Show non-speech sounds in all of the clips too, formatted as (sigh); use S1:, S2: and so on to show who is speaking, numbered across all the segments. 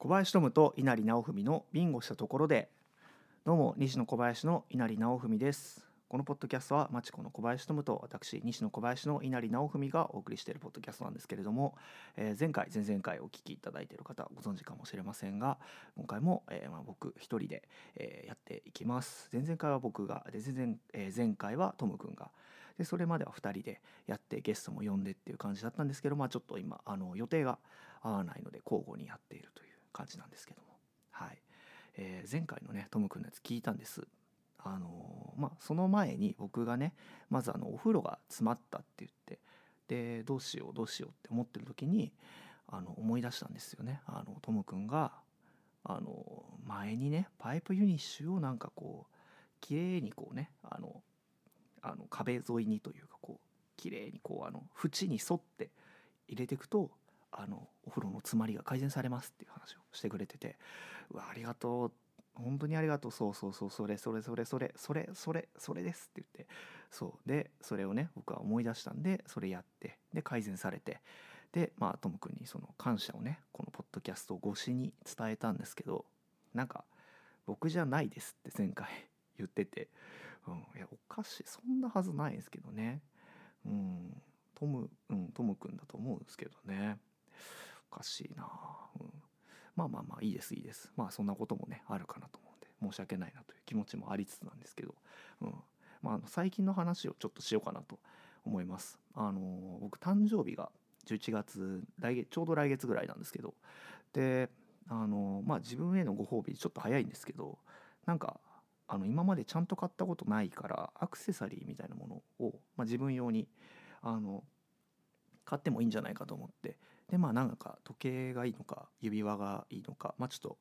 S1: 小林トムと稲荷直文のビンゴしたところでどうも西野小林の稲荷直文です。このポッドキャストは町子の小林トムと私西野小林の稲荷直文がお送りしているポッドキャストなんですけれども、えー前回前々回お聞きいただいている方ご存知かもしれませんが今回も、えまあ、僕一人で、えやっていきます。前々回は僕がで前々、え前回はトム君がでそれまでは2人でやってゲストも呼んでっていう感じだったんですけど、まあ、ちょっと今あの予定が合わないので交互にやっているという感じなんですけども、はい。えー前回のねトム君のやつ聞いたんです。あのーまあ、その前に僕がねまずあのお風呂が詰まったって言ってでどうしようどうしようって思ってる時にあの思い出したんですよね。あのトム君があの前にねパイプユニッシュをなんかこう綺麗にこうねあのあの壁沿いにというかこう綺麗にこうあの縁に沿って入れていくとあのお風呂の詰まりが改善されますっていう話をしてくれててうわありがとう。本当にありがとう。そうそうそうそれそれそれそれそれそれそれですって言って。そう。でそれをね僕は思い出したんでそれやって。で改善されて。でまあトム君にその感謝をねこのポッドキャスト越しに伝えたんですけどなんか僕じゃないですって前回 (laughs) 言ってて、うん、いやおかしい。そんなはずないんですけどね。うん。トムうんトム君だと思うんですけどね。おかしいな。うん。まあまあまあいいですいいです。まあそんなこともねあるかなと思うんで申し訳ないなという気持ちもありつつなんですけど、うん。まあ、あの最近の話をちょっとしようかなと思います。あのー僕誕生日が11月来月ちょうど来月ぐらいなんですけど。であのーまあ自分へのご褒美ちょっと早いんですけどなんかあの今までちゃんと買ったことないからアクセサリーみたいなものを、まあ、自分用にあの買ってもいいんじゃないかと思ってでまあなんか時計がいいのか指輪がいいのかまあちょっと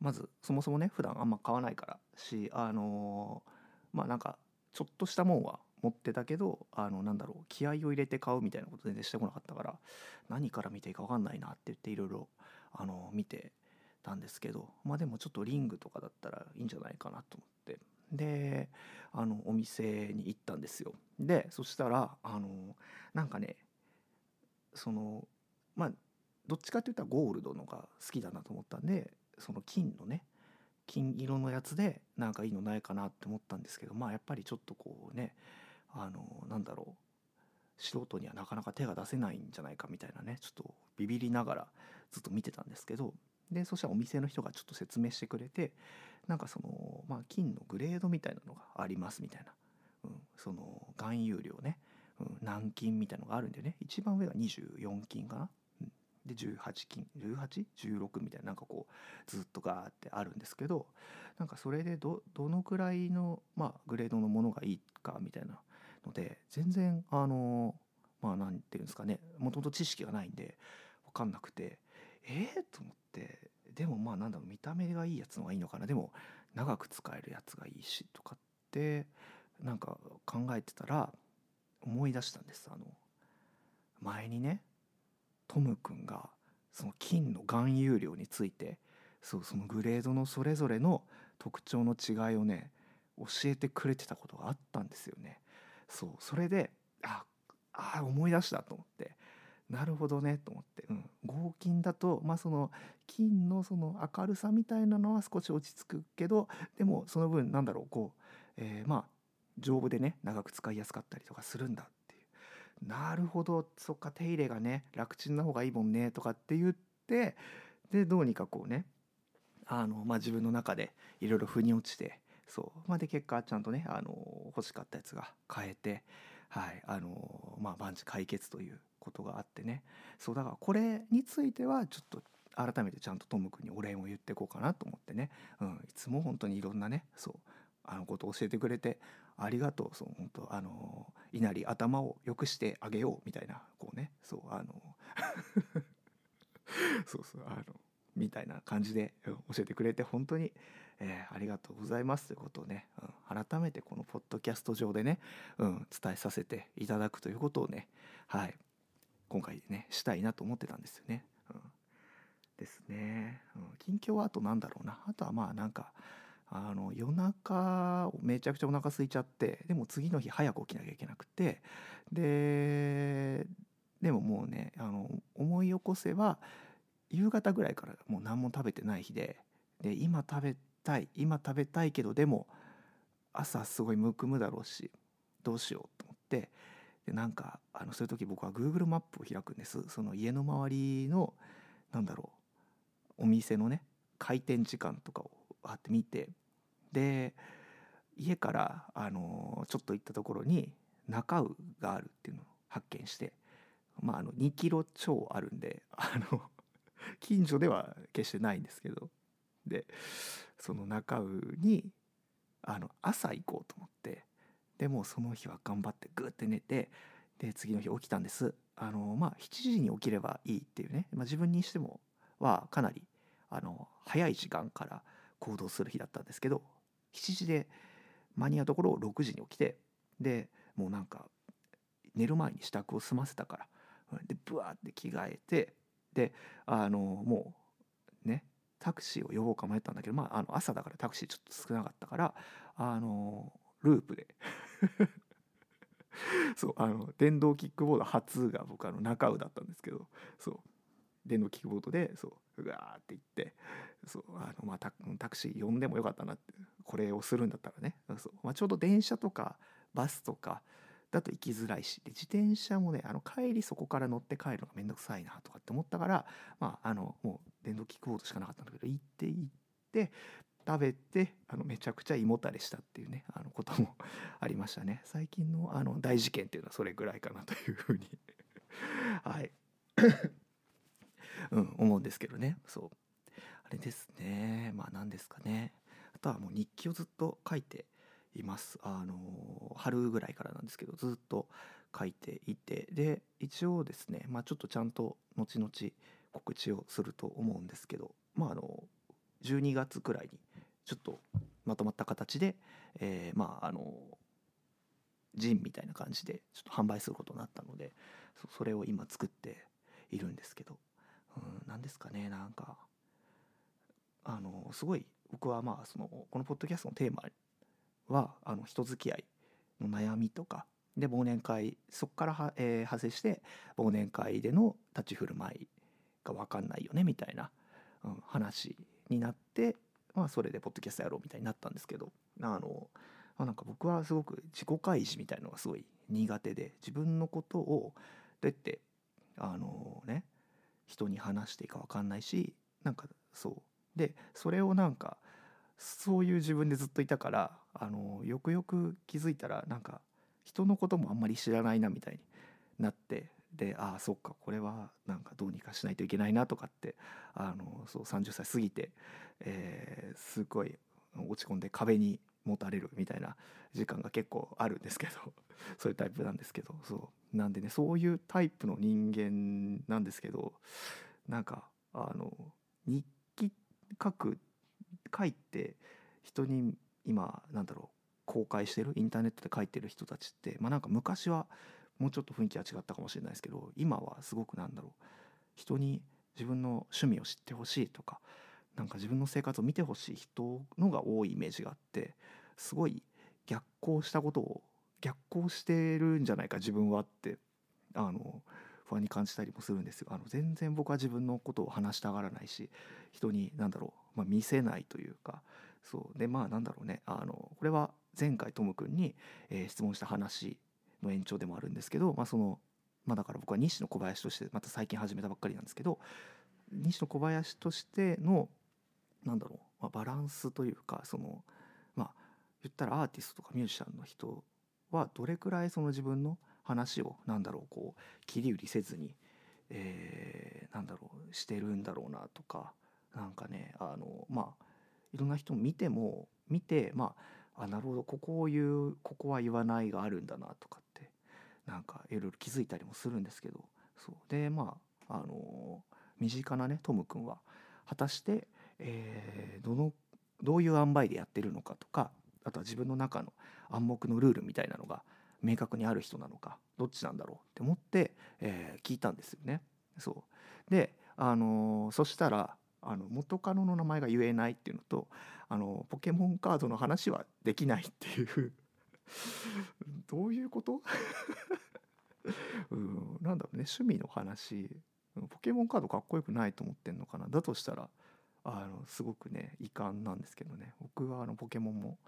S1: まずそもそもね普段あんま買わないからしあのーまあなんかちょっとしたもんは持ってたけどあのなんだろう気合を入れて買うみたいなこと全然してこなかったから何から見ていいか分かんないなって言っていろいろあの見てたんですけどまあでもちょっとリングとかだったらいいんじゃないかなと思って。であのお店に行ったんですよ。でそしたらあのなんかねそのまあどっちかって言ったらゴールドのが好きだなと思ったんでその金のね金色のやつでなんかいいのないかなって思ったんですけどまあやっぱりちょっとこうねあのなんだろう素人にはなかなか手が出せないんじゃないかみたいなねちょっとビビりながらずっと見てたんですけどでそしたらお店の人がちょっと説明してくれてなんかその、まあ、金のグレードみたいなのがありますみたいな、うん、その含有量ね、うん、金みたいのがあるんでね一番上が24金かな、で18金 18?16 みたいななんかこうずっとガーってあるんですけどなんかそれでどどのくらいの、まあ、グレードのものがいいかみたいなので全然あのまあなんていうんですかねもともと知識がないんで分かんなくてええと思ってでもまあなんだろう見た目がいいやつの方がいいのかな。でも長く使えるやつがいいしとかってなんか考えてたら思い出したんです。あの前にねトム君がその金の含有量についてそうそのグレードのそれぞれの特徴の違いをね教えてくれてたことがあったんですよね。そうそれでああ思い出したと思って。なるほどねと思って、うん、合金だとまあその金のその明るさみたいなのは少し落ち着くけどでもその分なんだろうこう、えーまあ丈夫でね長く使いやすかったりとかするんだなるほどそっか手入れがね楽ちんな方がいいもんねとかって言ってでどうにかこうねあの、まあ、自分の中でいろいろ腑に落ちてそう、まあ、で結果ちゃんとねあの欲しかったやつが買えてはいあのまあ万事解決ということがあってねそうだからこれについてはちょっと改めてちゃんとトム君にお礼を言ってこうかなと思ってね、うん、いつも本当にいろんなねそうあのことを教えてくれてありがとうそう本当あの稲荷頭を良くしてあげようみたいなこうねそうあの (laughs) そうそうあのみたいな感じで教えてくれて本当に、えーありがとうございますということをね、うん改めてこのポッドキャスト上でね、うん、伝えさせていただくということをねはい今回ねしたいなと思ってたんですよね。うん、ですね、うん。近況はあとなんだろうなあとはまあなんかあの夜中めちゃくちゃお腹空いちゃってでも次の日早く起きなきゃいけなくてででももうねあの思い起こせば夕方ぐらいからもう何も食べてない日でで今食べたい今食べたいけどでも朝すごいむくむだろうしどうしようと思ってでなんかあのそういう時僕は Google マップを開くんです。その家の周りのなんだろうお店のね開店時間とかをわって見てで家からあのちょっと行ったところに中尾があるっていうのを発見してまああの2キロ超あるんであの近所では決してないんですけどでその中尾にあの朝行こうと思ってでもその日は頑張ってグーって寝てで次の日起きたんです。あのまあ7時に起きればいいっていうね、まあ、自分にしてもはかなりあの早い時間から行動する日だったんですけど7時で間に合うところを6時に起きてでもうなんか寝る前に支度を済ませたからでブワーって着替えてであのもうねタクシーを呼ぼうか迷ったんだけど、まあ、あの朝だからタクシーちょっと少なかったからあのループで。(laughs) そうあの電動キックボード初が僕あの中尾だったんですけどそう。電動キックボードでそう。うわーって行ってそうあの、まあ、タクシー呼んでもよかったなってこれをするんだったらね。そう、まあ、ちょうど電車とかバスとかだと行きづらいしで自転車もねあの帰りそこから乗って帰るのがめんどくさいなとかって思ったからまああのもう電動キックボードしかなかったんだけど行って行って食べてあのめちゃくちゃ胃もたれしたっていうねあのことも (laughs) ありましたね。最近のあの大事件っていうのはそれぐらいかなというふうに。はい。うん思うんですけどね。そう。あれですね。まあ何ですかね。あとはもう日記をずっと書いています。あの春ぐらいからなんですけどずっと書いていて。で一応ですねまあちょっとちゃんと後々告知をすると思うんですけどまああの12月くらいにちょっとまとまった形で、えー、まああのジンみたいな感じでちょっと販売することになったのでそれを今作っているんですけど、うん、ですかねなんか。あのすごい僕はまあそのこのポッドキャストのテーマはあの人付き合いの悩みとか。で忘年会そこからは、えー、派生して忘年会での立ち振る舞いが分かんないよねみたいな、うん、話になってまあそれでポッドキャストやろうみたいになったんですけど。あの、まあ、なんか僕はすごく自己開示みたいのがすごい苦手で自分のことをどうやってあのね人に話していいか分かんないしなんかそう。でそれをなんかそういう自分でずっといたからあのよくよく気づいたらなんか人のこともあんまり知らないなみたいになってでああそっかこれはなんかどうにかしないといけないなとかってあのそう30歳過ぎて、えー、すごい落ち込んで壁に持たれるみたいな時間が結構あるんですけど (laughs) そういうタイプなんですけどそう。なんでねそういうタイプの人間なんですけどなんかあの日記書く書いて人に今なんだろう公開してるインターネットで書いてる人たちってまあなんか昔はもうちょっと雰囲気は違ったかもしれないですけど今はすごくなんだろう人に自分の趣味を知ってほしいとかなんか自分の生活を見てほしい人のが多いイメージがあってすごい逆行したことを逆行してるんじゃないか自分はってあの不安に感じたりもするんですよ。あの全然僕は自分のことを話したがらないし人に何だろう、まあ、見せないというかそうでまあなんだろうねあのこれは前回トム君に、えー、質問した話の延長でもあるんですけど、まあ、そのまあ、だから僕は西野小林としてまた最近始めたばっかりなんですけど西野小林としてのなんだろう、まあ、バランスというかそのまあ言ったらアーティストとかミュージシャンの人はどれくらいその自分の話をなんだろうこう切り売りせずに、えー、なんだろうしてるんだろうなとかなんかねあのまあいろんな人見ても見てまああなるほどここを言うここは言わないがあるんだなとかってなんかいろいろ気づいたりもするんですけどそう。でまああの身近なねトム君は果たして、えー、どのどういう塩梅でやってるのかとかあとは自分の中の暗黙のルールみたいなのが明確にある人なのかどっちなんだろうって思って、えー、聞いたんですよね。そう。で、あのー、そしたらあの元カノの名前が言えないっていうのとあのポケモンカードの話はできないっていう。(laughs) どういうこと？(laughs) うんなんだろうね。趣味の話。ポケモンカードかっこよくないと思ってんのかな。だとしたらあのすごくね遺憾なんですけどね。僕はあのポケモンも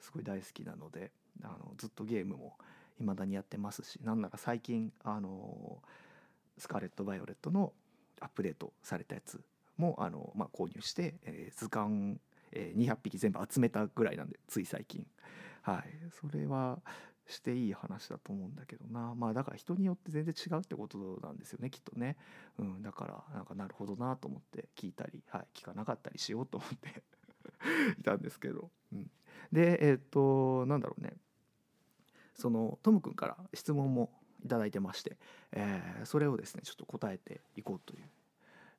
S1: すごい大好きなのであのずっとゲームも未だにやってますしなんなら最近あのスカーレット・バイオレットのアップデートされたやつもあの、まあ、購入して、えー、図鑑、えー、200匹全部集めたぐらいなんでつい最近。はい。それはしていい話だと思うんだけどな。まあだから人によって全然違うってことなんですよねきっとね、うん、だからなんかなるほどなと思って聞いたり、はい、聞かなかったりしようと思って (laughs) いたんですけど、うん、でえっ、となんだろうね。そのトム君から質問も頂いてまして、えー、それをですねちょっと答えていこうという、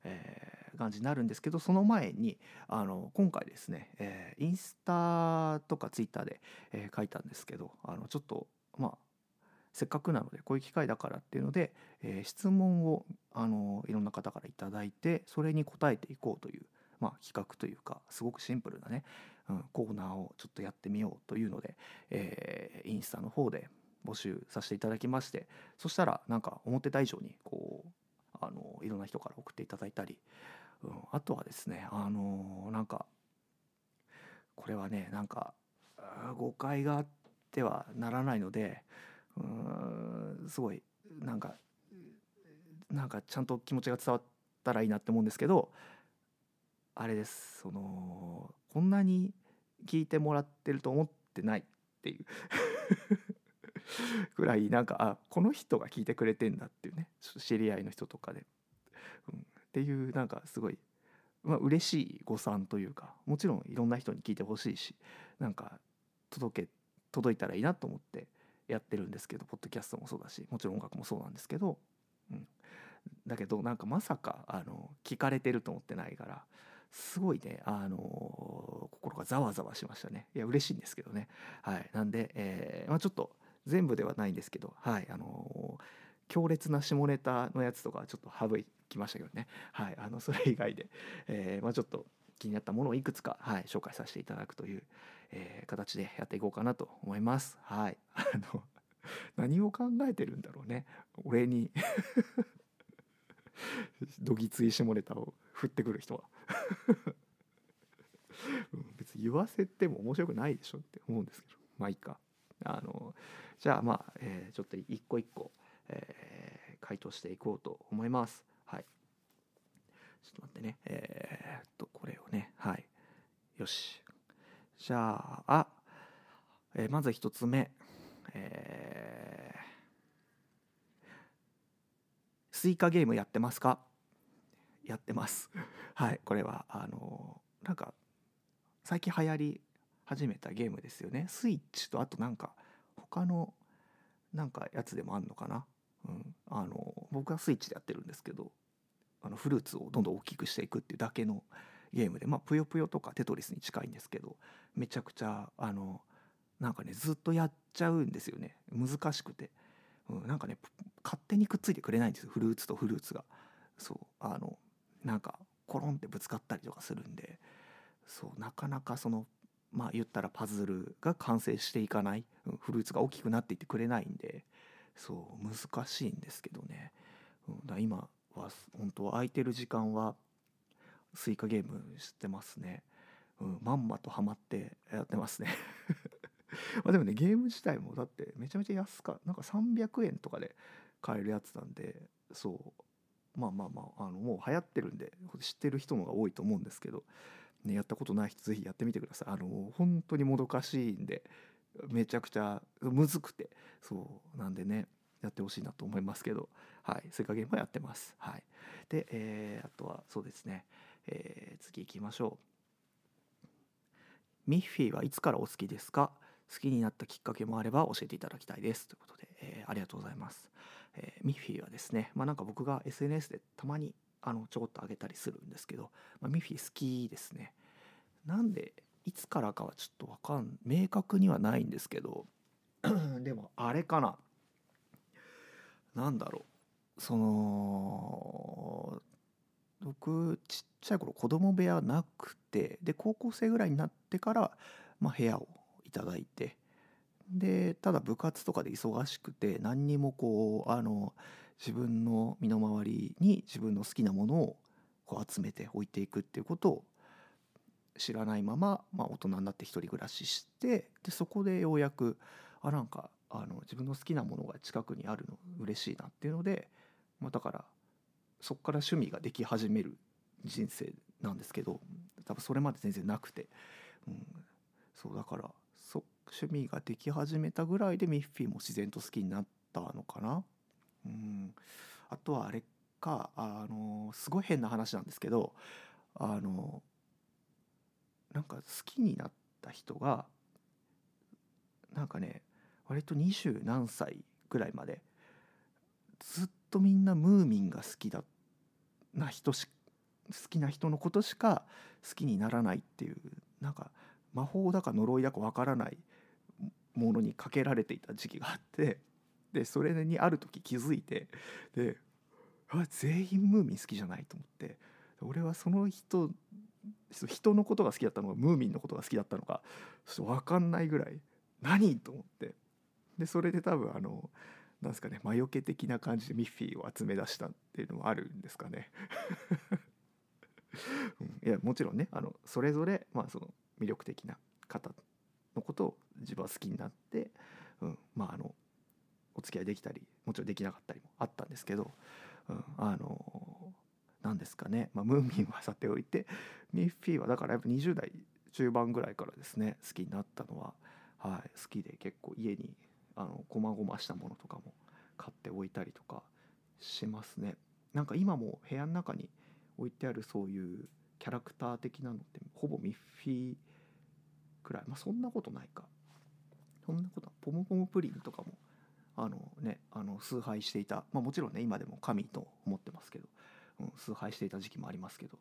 S1: えー、感じになるんですけどその前にあの今回ですね、えー、インスタとかツイッターで、え書いたんですけどあのちょっとまあせっかくなのでこういう機会だからっていうので、え質問をあのいろんな方から頂いてそれに答えていこうという、まあ、企画というかすごくシンプルなね、うん、コーナーをちょっとやってみようというので、えー、インスタの方で募集させていただきましてそしたらなんか思ってた以上にこうあのいろんな人から送っていただいたり、うん、あとはですねあのなんかこれはねなんか誤解があってはならないのでうんすごいなんかなんかちゃんと気持ちが伝わったらいいなって思うんですけどあれですそのこんなに聞いてもらってると思ってないっていう (laughs) ぐらいなんかあこの人が聞いてくれてんだっていうね知り合いの人とかで、っていうなんかすごい、まあ嬉しい誤算というかもちろんいろんな人に聞いてほしいしなんか届け届いたらいいなと思ってやってるんですけどポッドキャストもそうだしもちろん音楽もそうなんですけど、うん、だけどなんかまさかあの聞かれてると思ってないからすごいね、あの、心がざわざわしましたね。いや、嬉しいんですけどね。はい。なんで、えー、まあ、ちょっと、全部ではないんですけど、はい、あのー、強烈な下ネタのやつとかちょっと省きましたけどね、はい、あのそれ以外で、えー、まあ、ちょっと気になったものをいくつか、はい、紹介させていただくという、えー、形でやっていこうかなと思います。はい、(laughs) あの何を考えてるんだろうね。俺に (laughs) どぎつい下ネタを振ってくる人は。(laughs) 別に言わせても面白くないでしょって思うんですけど。まあいいか。あのじゃあまあ、えー、ちょっと一個一個、えー、回答していこうと思います。はい。ちょっと待ってね。えー、っとこれをね。はい。よし。じゃあ、えー、まず一つ目。えー、スイカゲームやってますか？やってます。(laughs) はい。これはあのなんか最近流行り始めたゲームですよね。スイッチとあとなんか他のなんかやつでもあんのかな、うん、あの僕はスイッチでやってるんですけどあのフルーツをどんどん大きくしていくっていうだけのゲームでまあぷよぷよとかテトリスに近いんですけどめちゃくちゃあのなんかねずっとやっちゃうんですよね。難しくて、うん、なんかね勝手にくっついてくれないんですよ。フルーツとフルーツが。そうあのなんかコロンってぶつかったりとかするんで。そうなかなかそのまあ言ったらパズルが完成していかない、うん、フルーツが大きくなっていってくれないんで。そう難しいんですけどね、うん、だ今は本当空いてる時間はスイカゲームしてますね、うん、まんまとハマってやってますね。(laughs) まあでもねゲーム自体もだってめちゃめちゃ安かなんか300円とかで買えるやつなんでそう。まあまあまああのもう流行ってるんで知ってる人の方が多いと思うんですけどね、やったことない人ぜひやってみてください。あの本当にもどかしいんでめちゃくちゃむずくてそうなんでねやってほしいなと思いますけどはいスイカゲームはやってます。はい。で、えー、あとはそうですね、えー、次行きましょう。ミッフィーはいつからお好きですか？好きになったきっかけもあれば教えていただきたいです。ということで、えー、ありがとうございます、えー、ミッフィーはですねまあなんか僕が SNS でたまにあのちょこっと上げたりするんですけど、まあ、ミッフィー好きですね。なんでいつからかはちょっとわかん明確にはないんですけど。(coughs) でもあれかな。なんだろう。その僕ちっちゃい頃子供部屋なくてで高校生ぐらいになってから、まあ、部屋をいただいて。でただ部活とかで忙しくて何にもこうあの自分の身の回りに自分の好きなものをこう集めて置いていくっていうことを知らないまま、まあ、大人になって一人暮らししてでそこでようやくあなんかあの自分の好きなものが近くにあるの嬉しいなっていうので、まあ、だからそこから趣味ができ始める人生なんですけど多分それまで全然なくて、うん、そうだからそ趣味ができ始めたぐらいでミッフィーも自然と好きになったのかな。うん、あとはあれかあのすごい変な話なんですけどあのなんか好きになった人がなんかね割と二十何歳ぐらいまでずっとみんなムーミンが好きだな人し好きな人のことしか好きにならないっていうなんか魔法だか呪いだかわからないものにかけられていた時期があってでそれにある時気づいてで全員ムーミン好きじゃないと思って俺はその人人のことが好きだったのかムーミンのことが好きだったのかちょっと分かんないぐらい何と思って。でそれで多分あのなんですかね魔除け的な感じでミッフィーを集め出したっていうのもあるんですかね。(laughs) うん、いやもちろんねあのそれぞれ、まあ、その魅力的な方のことを自分は好きになって、うん、まああのお付き合いできたりもちろんできなかったりもあったんですけど、うん、あの何ですかね、まあ、ムーミンはさておいてミッフィーはだからやっぱ20代中盤ぐらいからですね好きになったのは、はい、好きで結構家にあの細々したものとかも買っておいたりとかしますね。なんか今も部屋の中に置いてあるそういうキャラクター的なのってほぼミッフィーくらい。まあそんなことないか。そんなことポムポムプリンとかもあのねあの崇拝していた。まあもちろんね今でも神と思ってますけど、うん、崇拝していた時期もありますけど、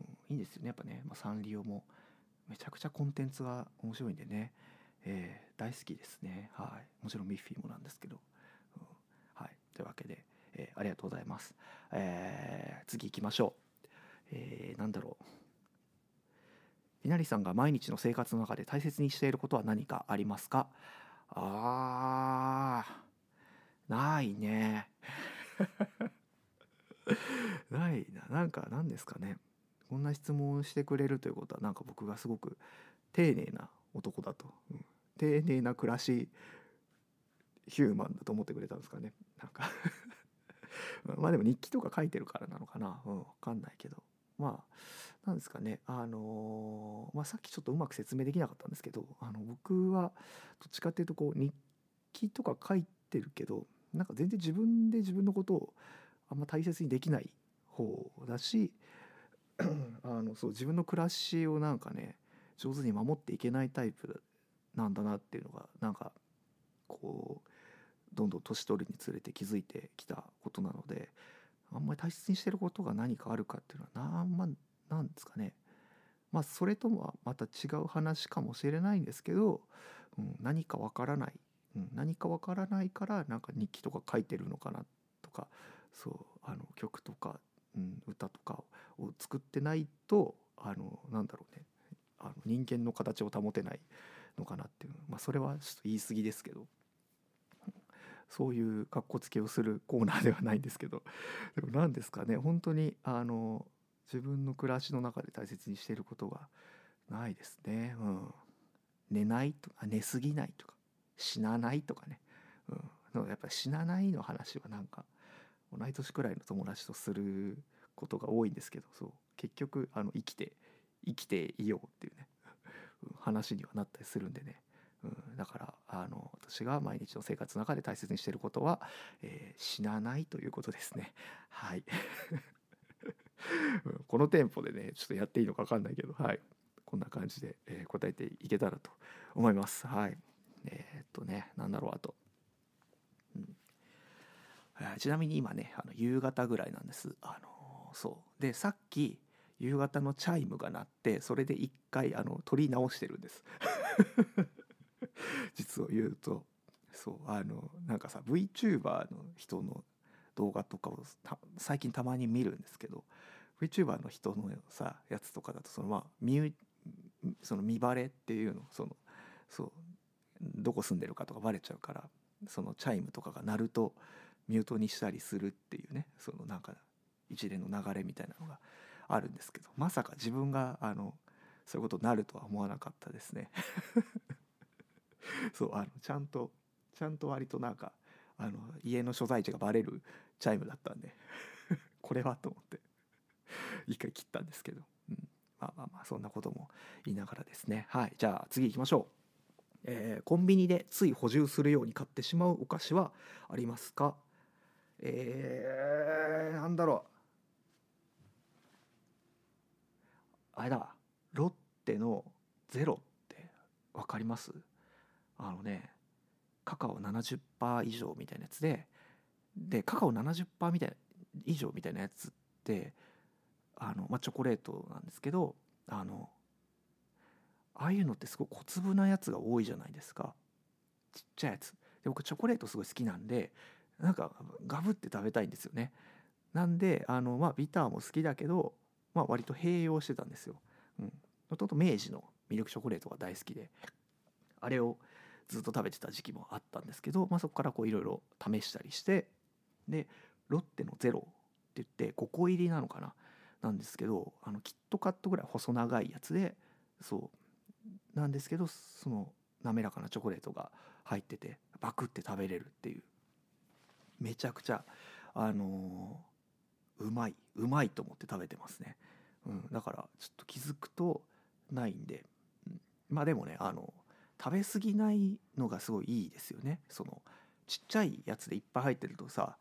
S1: うん、いいんですよねやっぱね、まあ、サンリオもめちゃくちゃコンテンツが面白いんでね、えー、大好きですね。はい。もちろんミッフィーもなんですけど、うん、はい。というわけで、えー、ありがとうございます、えー、次行きましょう。えー、なんだろう。稲荷さんが毎日の生活の中で大切にしていることは何かありますか？あーないね。(laughs) ないな。なんか何ですかね。こんな質問してくれるということはなんか僕がすごく丁寧な男だと、うん、丁寧な暮らしヒューマンだと思ってくれたんですかね。なんか。(laughs) まあでも日記とか書いてるからなのかな。うん。分かんないけど。まあなんですかね。あのー、まあ、さっきちょっとうまく説明できなかったんですけどあの僕はどっちかっていうとこう日記とか書いてるけどなんか全然自分で自分のことをあんま大切にできない方だし (clears throat) あのそう自分の暮らしをなんかね上手に守っていけないタイプなんだなっていうのがなんかこうどんどん年取るにつれて気づいてきたことなのであんまり大切にしてることが何かあるかっていうのはなんまなんですかね。まあそれとはまた違う話かもしれないんですけど、うん、何かわからない、うん、何かわからないからなんか日記とか書いてるのかなとかそうあの曲とか、うん、歌とかを作ってないとあのなんだろうね。あの人間の形を保てないのかなっていう。まあそれはちょっと言い過ぎですけど。そういうかっこつけをするコーナーではないんですけど。でも何ですかね。本当にあの自分の暮らしの中で大切にしていることがないですね。うん、寝ないとか寝すぎないとか死なないとかね、うん、やっぱり死なないの話はなんか同い年くらいの友達とすることが多いんですけどそう。結局あの生きて生きていようっていうね。話にはなったりするんでね。うん、だからあの私が毎日の生活の中で大切にしていることは、えー、死なないということですね。はい。このテンポでねちょっとやっていいのか分かんないけどはい。こんな感じで、えー、答えていけたらと思います。はい。えー、っとね何だろうあと、ちなみに今ねあの夕方ぐらいなんです。あのそう。でさっき夕方のチャイムが鳴ってそれで一回あの取り直してるんです。(laughs) 実を言うと。そう。あのなんかさ VTuber の人の動画とかを最近たまに見るんですけど VTuber の人のさやつとかだとそのまあ見その見バレっていうのそのそうどこ住んでるかとかバレちゃうからそのチャイムとかが鳴るとミュートにしたりするっていうねそのなんか一連の流れみたいなのがあるんですけどまさか自分があのそういうことになるとは思わなかったですね。(laughs) そうあのちゃんとちゃんと割となんかあの家の所在地がバレるチャイムだったんで (laughs) これはと思って一回切ったんですけど、うん、まあまあまあそんなことも言いながらですね。はいじゃあ次行きましょう。えー、コンビニでつい補充するように買ってしまうお菓子はありますか？えー、なんだろう。あれだ。ロッテのゼロって分かります？あのねカカオ70%以上みたいなやつででカカオ70%みたい以上みたいなやつってあの、まあ、チョコレートなんですけどあのああいうのってすごい小粒なやつが多いじゃないですか。ちっちゃいやつ。で僕チョコレートすごい好きなんでなんかガブって食べたいんですよね。なんであのまあビターも好きだけどまあ割と併用してたんですよ。うん。もともと明治のミルクチョコレートが大好きであれをずっと食べてた時期もあったんですけど、まあ、そこからいろいろ試したりしてでロッテのゼロって言って5個入りなのかな？なんですけどあのキットカットぐらい細長いやつでそうなんですけどその滑らかなチョコレートが入っててバクって食べれるっていうめちゃくちゃあのー、うまいうまいと思って食べてますね、うん、だからちょっと気づくとないんで、うん、まあでもねあの食べ過ぎないのがすごいいいですよね。そのちっちゃいやつでいっぱい入ってるとさ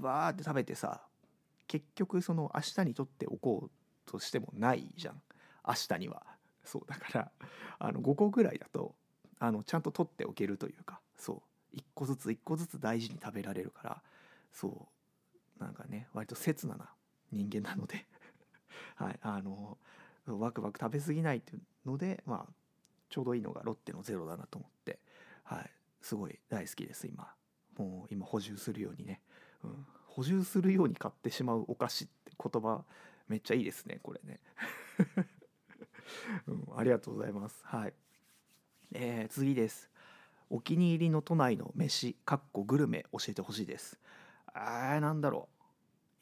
S1: わーって食べてさ結局その明日にとっておこうとしてもないじゃん。明日には。そうだからあの5個ぐらいだとあのちゃんと取っておけるというか。そう1個ずつ1個ずつ大事に食べられるからそうなんかね割と刹那な人間なので (laughs) はいあのワクワク食べ過ぎないっていうのでまあちょうどいいのがロッテのゼロだなと思ってはいすごい大好きです今。もう今補充するようにね、うん、補充するように買ってしまうお菓子って言葉めっちゃいいですねこれね、(laughs) うん、ありがとうございます。はい。えー、次です。お気に入りの都内の飯かっこグルメ教えてほしいです。あーなんだろ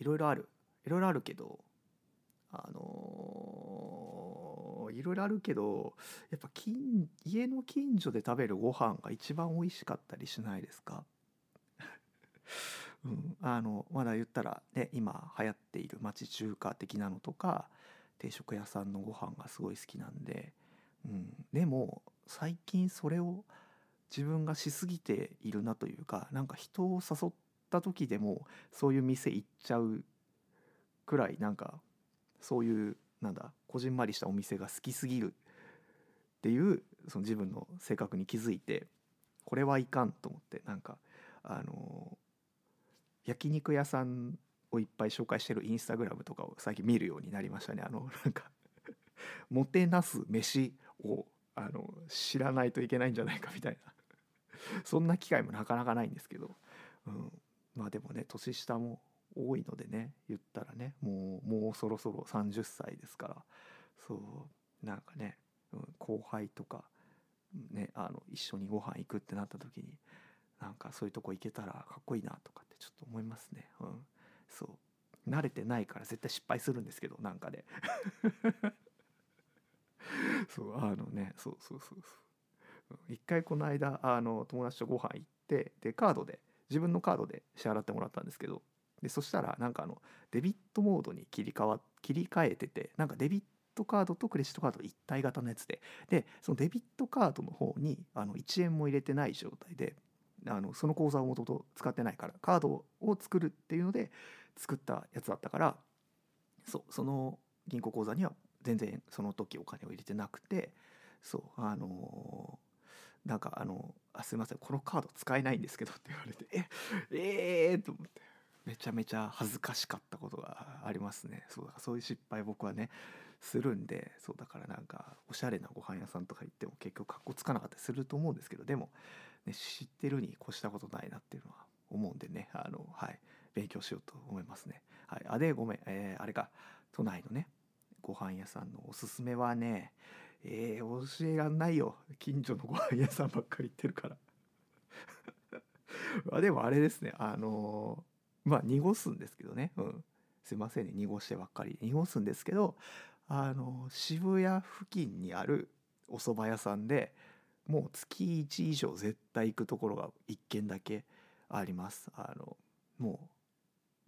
S1: う。いろいろある。いろいろあるけどあのー、いろいろあるけどやっぱ近家の近所で食べるご飯が一番美味しかったりしないですか？(laughs) うん、あのまだ言ったらね今流行っている町中華的なのとか定食屋さんのご飯がすごい好きなんで、うん、でも最近それを自分がしすぎているなというかなんか人を誘った時でもそういう店行っちゃうくらいなんかそういうなんだこじんまりしたお店が好きすぎるっていうその自分の性格に気づいてこれはいかんと思ってなんかあの焼肉屋さんをいっぱい紹介してるインスタグラムとかを最近見るようになりましたね。あのなんか (laughs) もてなす飯をあの知らないといけないんじゃないかみたいな。(laughs) そんな機会もなかなかないんですけど、うん、まあでもね年下も多いのでね言ったらねもうもうそろそろ30歳ですから。そうなんかね、うん、後輩とか、ね、あの一緒にご飯行くってなった時になんかそういうとこ行けたらかっこいいなとかってちょっと思いますね。うん、そう。慣れてないから絶対失敗するんですけどなんかで (laughs) そうあのねそうそうそうそう。一回この間あの友達とご飯行ってでカードで自分のカードで支払ってもらったんですけどでそしたらなんかあのデビットモードに切り替わ切り替えててなんかデビットカードとクレジットカード一体型のやつででそのデビットカードの方にあの1円も入れてない状態であのその口座をもともと使ってないからカードを作るっていうので作ったやつだったからそうその銀行口座には全然その時お金を入れてなくてそうあの、なんかあのあ「すいませんこのカード使えないんですけど」って言われて「ええー!」と思ってめちゃめちゃ恥ずかしかったことがありますねそうだそういう失敗僕はねするんでそうだからなんかおしゃれなご飯屋さんとか行っても結局かっこつかなかったりすると思うんですけどでもね、知ってるに越したことないなっていうのは思うんでねあの、はい、勉強しようと思いますね。はい、あでごめん、えー、あれか都内のねご飯屋さんのおすすめはねえー、教えらんないよ。近所のご飯屋さんばっかり行ってるから。(laughs) あでもあれですね。あのーまあ濁すんですけどね、うん、すいませんね。濁してばっかり。濁すんですけどあの渋谷付近にあるお蕎麦屋さんでもう月1以上絶対行くところが1軒だけあります。あのも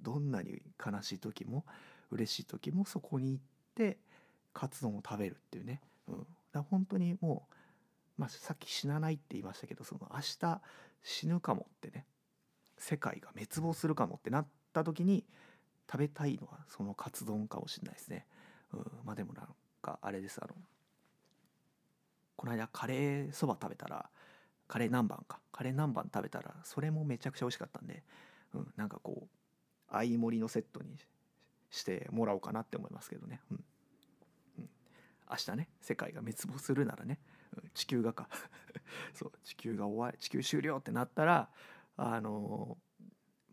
S1: うどんなに悲しい時も嬉しい時もそこに行ってカツ丼を食べるっていうね、うん、だ本当にもう、まあ、さっき死なないって言いましたけどその明日死ぬかもってね世界が滅亡するかもってなった時に食べたいのはそのカツ丼かもしれないですね。うん、まあでもなんかあれですあのこの間カレーそば食べたらカレー南蛮か。カレー南蛮食べたらそれもめちゃくちゃ美味しかったんで、うん、なんかこう相盛りのセットにしてもらおうかなって思いますけどね、うん、明日ね世界が滅亡するならね、地球がか。(laughs) そう地球が終わり地球終了ってなったらあのー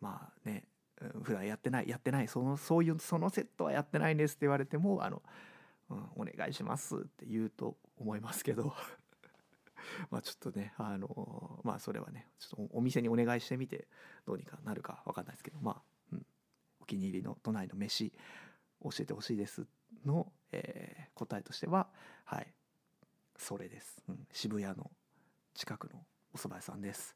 S1: まあねうん普段やってないやってないそのそういうそのセットはやってないんですって言われてもあの、うん、お願いしますって言うと思いますけど。(laughs) まあちょっとねあのまあそれはねちょっとお店にお願いしてみてどうにかなるか分かんないですけどまあ、うん、お気に入りの都内の飯教えてほしいですの、え答えとしてははい。それです、うん、渋谷の近くのお蕎麦屋さんです。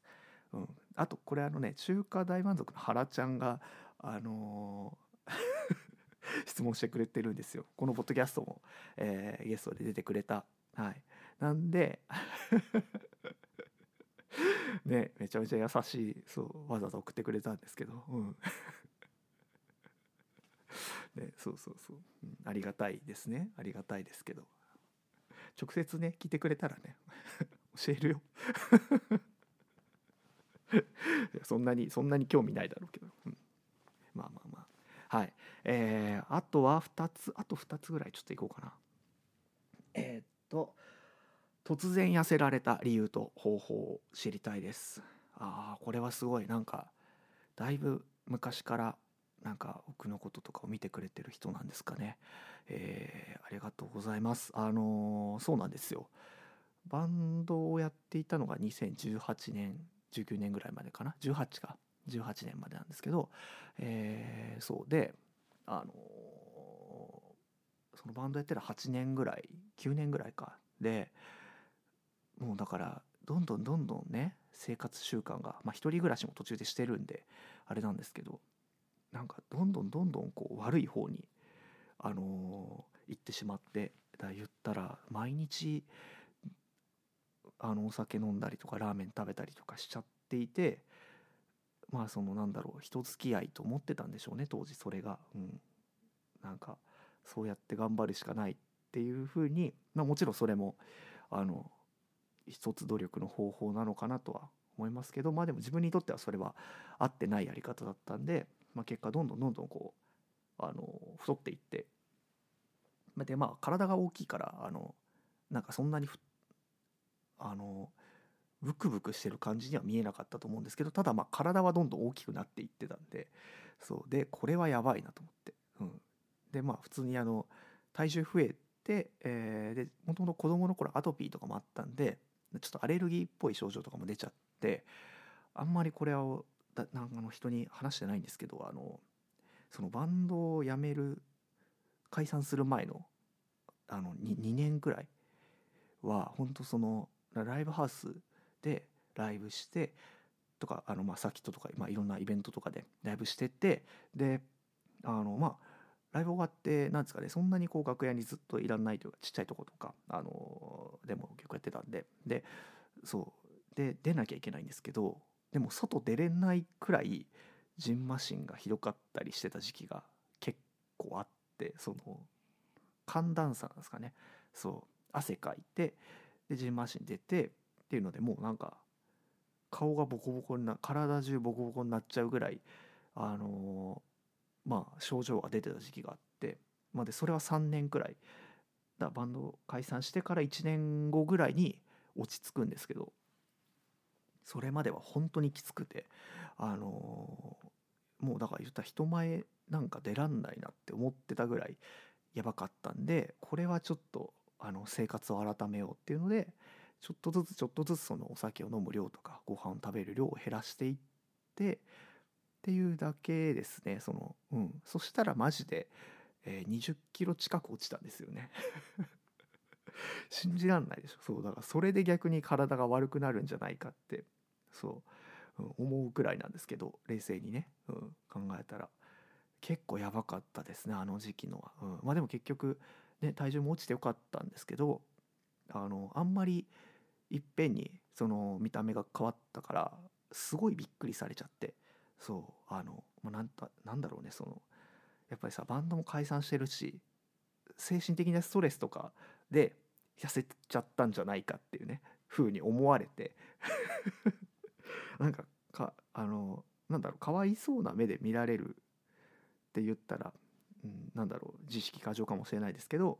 S1: うん、あとこれあのね中華大満足の原ちゃんがあのー (laughs) 質問してくれてるんですよ。このポッドキャストも、えーゲストで出てくれた。はい。なんで (laughs) ねめちゃめちゃ優しいそうわざわざ送ってくれたんですけど。うん。(laughs) ねそうそうそう、うんありがたいですね。ありがたいですけど。直接ね聞いてくれたらね (laughs) 教えるよ。(laughs) そんなにそんなに興味ないだろうけど、うん。まあまあまあ。はい。えー、あとは2つあと2つぐらいちょっといこうかな。えーっと突然痩せられた理由と方法を知りたいです。ああこれはすごい。なんかだいぶ昔からなんか僕のこととかを見てくれてる人なんですかね。えーありがとうございます。あのーそうなんですよ。バンドをやっていたのが2018年19年ぐらいまでかな？18か？18年までなんですけど、えーそう。であのーそのバンドやってる8年ぐらい9年ぐらいか。でもうだからどんどんどんどんね生活習慣がまあ一人暮らしも途中でしてるんであれなんですけどなんかどんどんどんどんこう悪い方にあのー行ってしまってだ言ったら毎日あのお酒飲んだりとかラーメン食べたりとかしちゃっていてまあそのなんだろう人付き合いと思ってたんでしょうね当時それが、うん、なんかそうやって頑張るしかないっていうふうに、まあ、もちろんそれもあの一つ努力の方法なのかなとは思いますけどまあでも自分にとってはそれは合ってないやり方だったんで、まあ、結果どんどんどんどんこうあの太っていってでまあ体が大きいからあのなんかそんなにあのブクブクしてる感じには見えなかったと思うんですけどただまあ体はどんどん大きくなっていってたんでそうでこれはやばいなと思って、うん、でまあ普通にあの体重増えて、えーでもともと子供の頃アトピーとかもあったんでちょっとアレルギーっぽい症状とかも出ちゃってあんまりこれをだなんかあの人に話してないんですけどあのそのバンドを辞める解散する前のあの 2, 2年くらいは本当そのライブハウスでライブしてとかあのまあサーキットとか、まあ、いろんなイベントとかでライブしててであのまあライブ終わってなんですかねそんなにこう楽屋にずっといらんないというかちっちゃいとことかあのでも結構やってたんででそうで出なきゃいけないんですけどでも外出れないくらいジンマシンがひどかったりしてた時期が結構あってその寒暖差なんですかね。そう。汗かいてでジンマシン出てっていうのでもうなんか顔がボコボコにな体中ボコボコになっちゃうぐらいあのまあ症状が出てた時期があって、まあ、でそれは3年くらい。だバンド解散してから1年後ぐらいに落ち着くんですけどそれまでは本当にきつくてあのもうだから言ったら人前なんか出らんないなって思ってたぐらいやばかったんでこれはちょっとあの生活を改めようっていうのでちょっとずつちょっとずつそのお酒を飲む量とかご飯を食べる量を減らしていってっていうだけですねその、うん、そしたらマジで、えー、20キロ近く落ちたんですよね。(laughs) 信じらんないでしょ。そうだからそれで逆に体が悪くなるんじゃないかってそう、うん、思うくらいなんですけど冷静にね、うん、考えたら。結構やばかったですねあの時期のは、うん、まあでも結局ね体重も落ちてよかったんですけどあのあんまりいっぺんにその見た目が変わったからすごいびっくりされちゃってそうあの、まあ、なんなんだろうねそのやっぱりさバンドも解散してるし精神的なストレスとかで痩せちゃったんじゃないかっていうね風に思われて (laughs) なんかかあのなんだろうかわいそうな目で見られるって言ったら、うん、なんだろう自意識過剰かもしれないですけど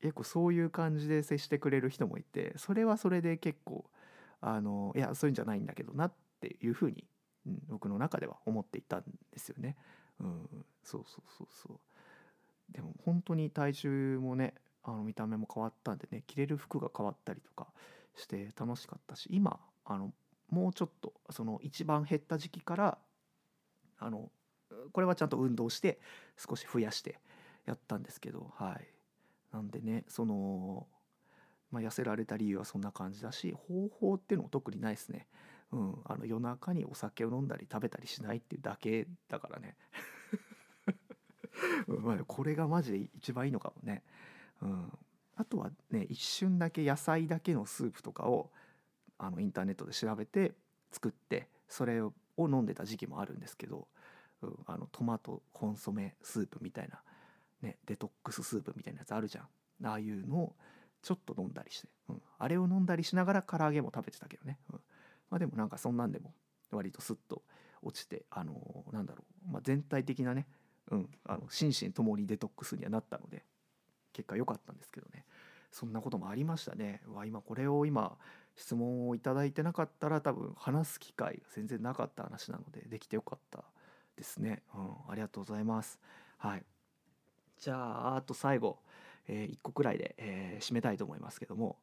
S1: 結構そういう感じで接してくれる人もいてそれはそれで結構あのいやそういうんじゃないんだけどなっていうふうに、うん、僕の中では思っていたんですよね。うん、そうそうそうそうでも本当に体重もねあの見た目も変わったんでね着れる服が変わったりとかして楽しかったし今あのもうちょっとその一番減った時期からあのこれはちゃんと運動して少し増やしてやったんですけどはいなんでねその、まあ、痩せられた理由はそんな感じだし方法っていうのも特にないですね。うん、あの夜中にお酒を飲んだり食べたりしないっていうだけだからね (laughs) まあこれがマジで一番いいのかもね。うん、あとはね一瞬だけ野菜だけのスープとかをあのインターネットで調べて作ってそれを飲んでた時期もあるんですけど、うん、あのトマトコンソメスープみたいな、ね、デトックススープみたいなやつあるじゃん。ああいうのをちょっと飲んだりして、うん、あれを飲んだりしながら唐揚げも食べてたけどね、うん、まあでもなんかそんなんでも割とスッと落ちてあのー、なんだろう、まあ、全体的なね、うん、あの心身ともにデトックスにはなったので。結果良かったんですけどね。そんなこともありましたね。わ今これを今質問をいいてなかったら多分話す機会が全然なかった話なのでできてよかったですね、うん、ありがとうございます。はい。じゃああと最後、えー、1個くらいで、えー、締めたいと思いますけども。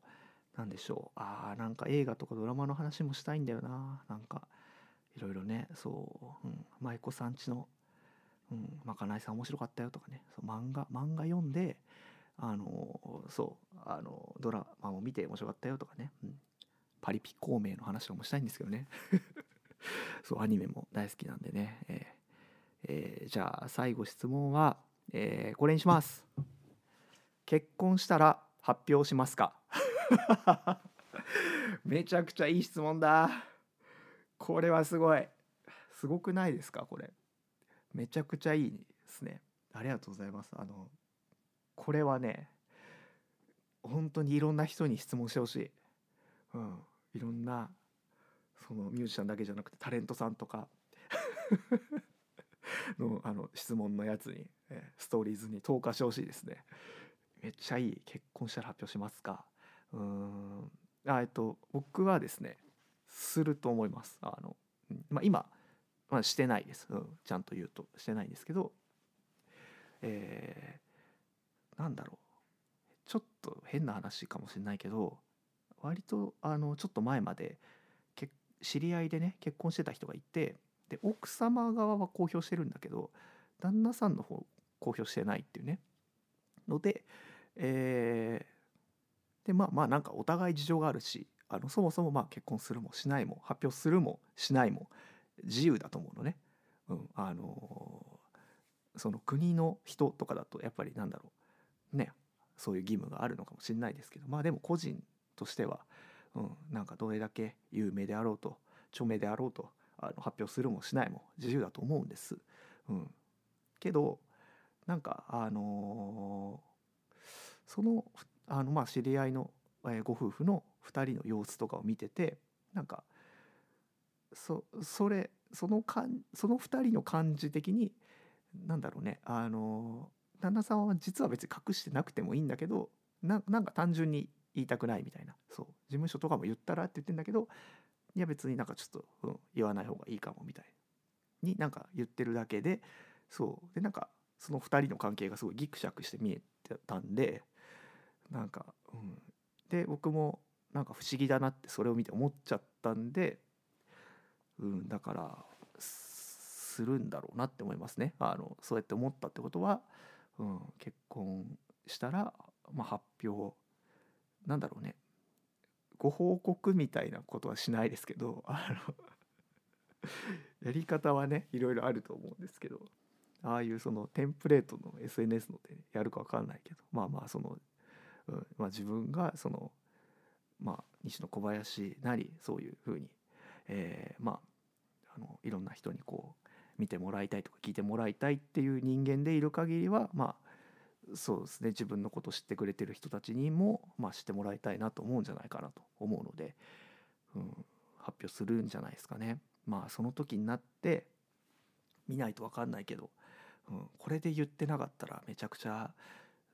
S1: 何でしょう。あーなんか映画とかドラマの話もしたいんだよな。なんかいろいろね。そう、うん、舞妓さんちの、うん、まかないさん面白かったよとかね。そう漫画漫画読んであのそうあのドラマを見て面白かったよとかね、うん、パリピ孔明の話もしたいんですけどね。(laughs) そうアニメも大好きなんでね、えーえー、じゃあ最後質問は、えー、これにします。結婚したら発表しますか？(laughs) めちゃくちゃいい質問だ。これはすごい。すごくないですか？これ。めちゃくちゃいいですね。ありがとうございます。あのこれはね本当にいろんな人に質問してほしい、うん、いろんなそのミュージシャンだけじゃなくてタレントさんとか。(laughs) のあの質問のやつに、えストーリーズに投下してほしいですね。めっちゃいい。結婚したら発表しますか。うん。あえっと僕はですねすると思います。あの、まあ、今、まあ、してないです、うん、ちゃんと言うとしてないんですけど。えー、なんだろう。ちょっと変な話かもしれないけど割とあのちょっと前まで知り合いでね結婚してた人がいてで奥様側は公表してるんだけど旦那さんの方公表してないっていうね。ので、えー、でまあまあなんかお互い事情があるしあのそもそもまあ結婚するもしないも発表するもしないも自由だと思うのね。うん、あのー、その国の人とかだとやっぱりなんだろう。ねそういう義務があるのかもしれないですけどまあでも個人としては、うん、なんかどれだけ有名であろうと著名であろうとあの発表するもしないも自由だと思うんです。うん、けどなんかあのー、そのあのまあ知り合いの、え、ご夫婦の2人の様子とかを見ててなんかそそれそのかんその2人の感じ的になんだろうねあの旦那さんは実は別に隠してなくてもいいんだけどななんか単純に言いたくないみたいな。そう。事務所とかも言ったらって言ってんだけどいや別になんかちょっと、うん、言わない方がいいかもみたいになんか言ってるだけでそう。でなんかその2人の関係がすごいギクシャクして見えてたんでなんか、うん、で僕もなんか不思議だなってそれを見て思っちゃったんで、うん、だからするんだろうなって思いますね。あのそうやって思ったってことは、うん、結婚したら、まあ、発表なんだろうね。ご報告みたいなことはしないですけどあの (laughs) やり方はねいろいろあると思うんですけどああいうそのテンプレートの SNS のでやるか分かんないけどまあまあその、うんまあ、自分がそのまあ西野小林なりそういうふうに、えー、まああのいろんな人にこう見てもらいたいとか聞いてもらいたいっていう人間でいる限りはまあそうですね。自分のこと知ってくれてる人たちにも、まあ、知ってもらいたいなと思うんじゃないかなと思うので、うん、発表するんじゃないですかね。まあその時になって見ないと分かんないけど、うん、これで言ってなかったらめちゃくちゃ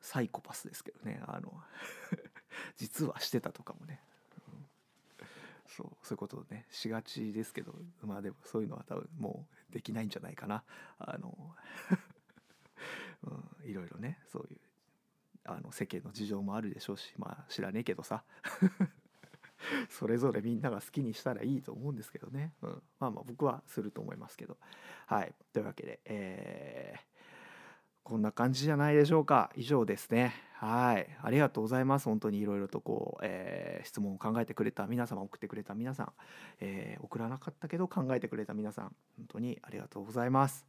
S1: サイコパスですけどね。あの (laughs) 実はしてたとかもね、そうそういうことをねしがちですけどまあでもそういうのは多分もうできないんじゃないかな。あの、(laughs) うん、いろいろねそういうあの世間の事情もあるでしょうしまあ知らねえけどさ。(laughs) それぞれみんなが好きにしたらいいと思うんですけどね、うん、まあまあ僕はすると思いますけど。はいというわけでえー、こんな感じじゃないでしょうか。以上ですね。はい。ありがとうございます。本当にいろいろとこう、えー、質問を考えてくれた皆様送ってくれた皆さん、えー、送らなかったけど考えてくれた皆さん。本当にありがとうございます。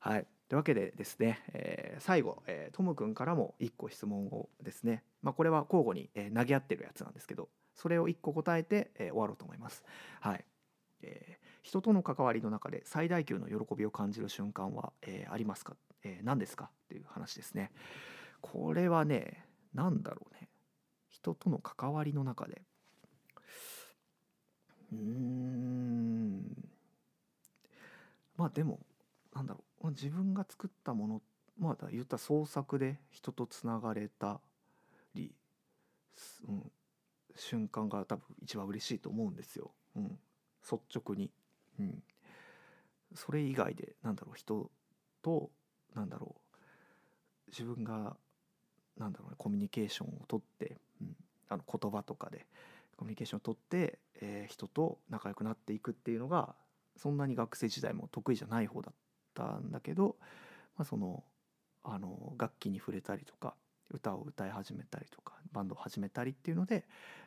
S1: はい。というわけでですね、えー、最後、えー、トム君からも1個質問をですね、まあ、これは交互に、え、投げ合ってるやつなんですけどそれを1個答えて、え、終わろうと思います。はい、人との関わりの中で最大級の喜びを感じる瞬間は、えー、ありますか、えー、何ですか？っていう話ですね。これはね何だろうね。人との関わりの中で。うーん。まあでもなんだろう。自分が作ったものまあ言った創作で人とつながれたり、うん、瞬間が多分一番嬉しいと思うんですよ、うん、率直に、うん、それ以外でなんだろう人となんだろう。自分がなんだろうねコミュニケーションをとって、うん、あの言葉とかでコミュニケーションをとって、えー、人と仲良くなっていくっていうのがそんなに学生時代も得意じゃない方だったんだけど、まあ、そのあの楽器に触れたりとか歌を歌い始めたりとかバンドを始めたりっていうので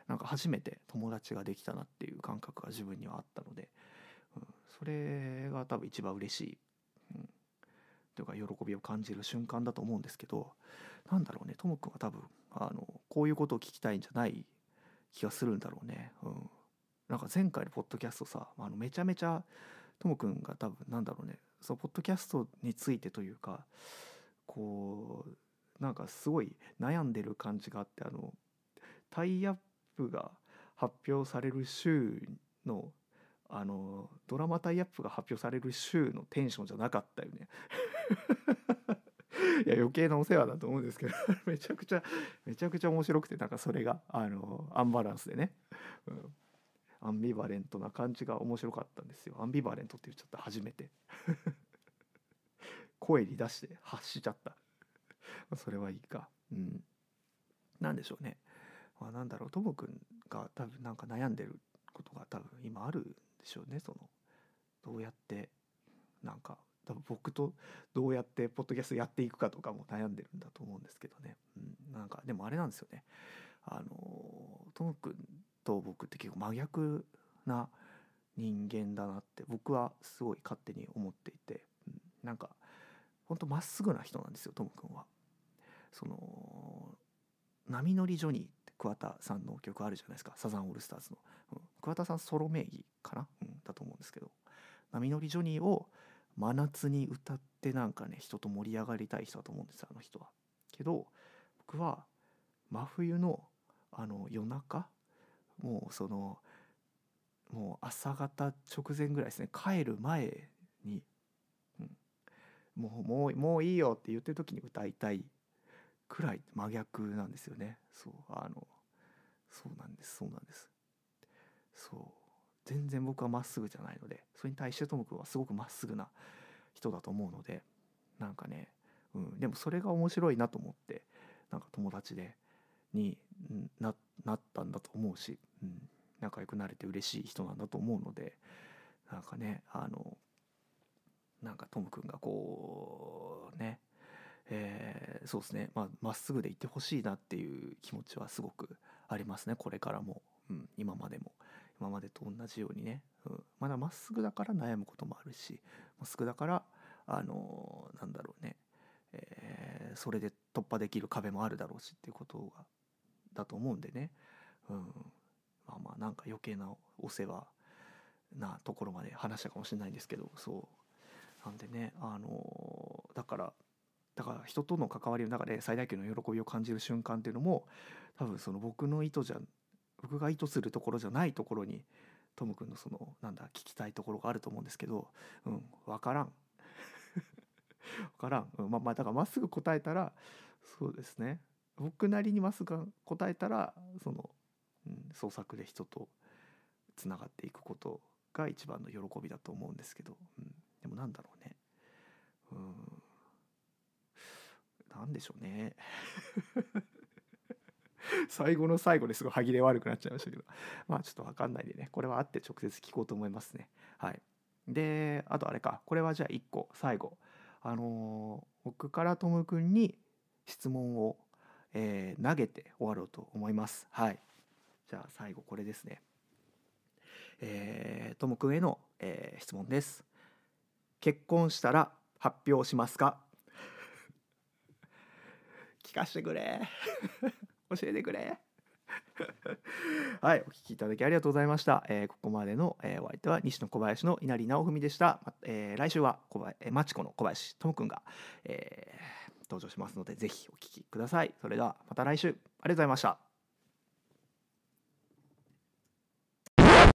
S1: なんか初めて友達ができたなっていう感覚が自分にはあったので、それが多分一番嬉しい、うん、というか喜びを感じる瞬間だと思うんですけどなんだろうね。ともくんは多分あのこういうことを聞きたいんじゃない気がするんだろうね。うん、なんか前回のポッドキャストさあのめちゃめちゃともくんが多分なんだろうね。そのポッドキャストについてというかこうなんかすごい悩んでる感じがあってあのタイアップが発表される週のあのドラマタイアップが発表される週のテンションじゃなかったよね。(laughs) いや余計なお世話だと思うんですけど (laughs) めちゃくちゃめちゃくちゃ面白くてなんかそれがあのアンバランスでね、うん、アンビバレントな感じが面白かったんですよ。アンビバレントって言っちゃった初めて。(laughs) 声に出して発しちゃった。それはいいか。うん。何でしょうね、まあ、なんだろう。ともくんが多分なんか悩んでることが多分今あるしょうねその。どうやってなんか多分僕とどうやってポッドキャストやっていくかとかも悩んでるんだと思うんですけどね、うん、なんかでもあれなんですよね。あのともくんと僕って結構真逆な人間だなって僕はすごい勝手に思っていて、うん、なんかほんとまっすぐな人なんですよともくんは。その「波乗りジョニー」って桑田さんの曲あるじゃないですか。サザンオールスターズの、うん、桑田さんソロ名義かな、うん、だと思うんですけど「波乗りジョニー」を真夏に歌ってなんかね人と盛り上がりたい人だと思うんですよあの人は。けど僕は真冬のあの夜中もうそのもう朝方直前ぐらいですね帰る前に、うん、もうもうもういいよって言ってる時に歌いたいくらい真逆なんですよね。そうあのそうなんですそうなんです。そう。全然僕はまっすぐじゃないのでそれに対してともくんはすごくまっすぐな人だと思うのでなんかね、うん、でもそれが面白いなと思ってなんか友達でにななったんだと思うし、うん、仲良くなれて嬉しい人なんだと思うのでなんかねあのなんかトム君がこうねえーそうですねまあまっすぐでいってほしいなっていう気持ちはすごくありますねこれからも、うん、今までも。今までと同じようにね、うん、まだまっすぐだから悩むこともあるしまっすぐだからあのーなんだろうね、えーそれで突破できる壁もあるだろうしっていうことがだと思うんでね、うん、まあまあなんか余計なお世話なところまで話したかもしれないんですけどそう。なんでねあのーだからだから人との関わりの中で最大級の喜びを感じる瞬間っていうのも多分その僕の意図じゃ僕が意図するところじゃないところにトム君のそのなんだ聞きたいところがあると思うんですけどうん分からん。(laughs) 分からん、うんまあまあだからまっすぐ答えたらそうですね。僕なりにまっすぐ答えたらその、うん、創作で人とつながっていくことが一番の喜びだと思うんですけど、うん、でもなんだろうね。うん。なんでしょうね。(laughs) 最後の最後ですごい歯切れ悪くなっちゃいましたけど。まあちょっと分かんないでね。これは会って直接聞こうと思いますね。はい。であとあれか。これはじゃあ1個最後。あのー僕からトム君に質問を、えー投げて終わろうと思います。はい。じゃあ最後これですね。えー、トム君への、えー質問です。結婚したら発表しますか？(laughs) 聞かせてくれ。教えてくれ。はいお聞きいただきありがとうございました、えーここまでの、えーお相手は西野小林の稲荷直文でした、えー来週は小林、えー、マチコの小林智くんが、えー登場しますのでぜひお聞きください。それではまた来週。ありがとうございました。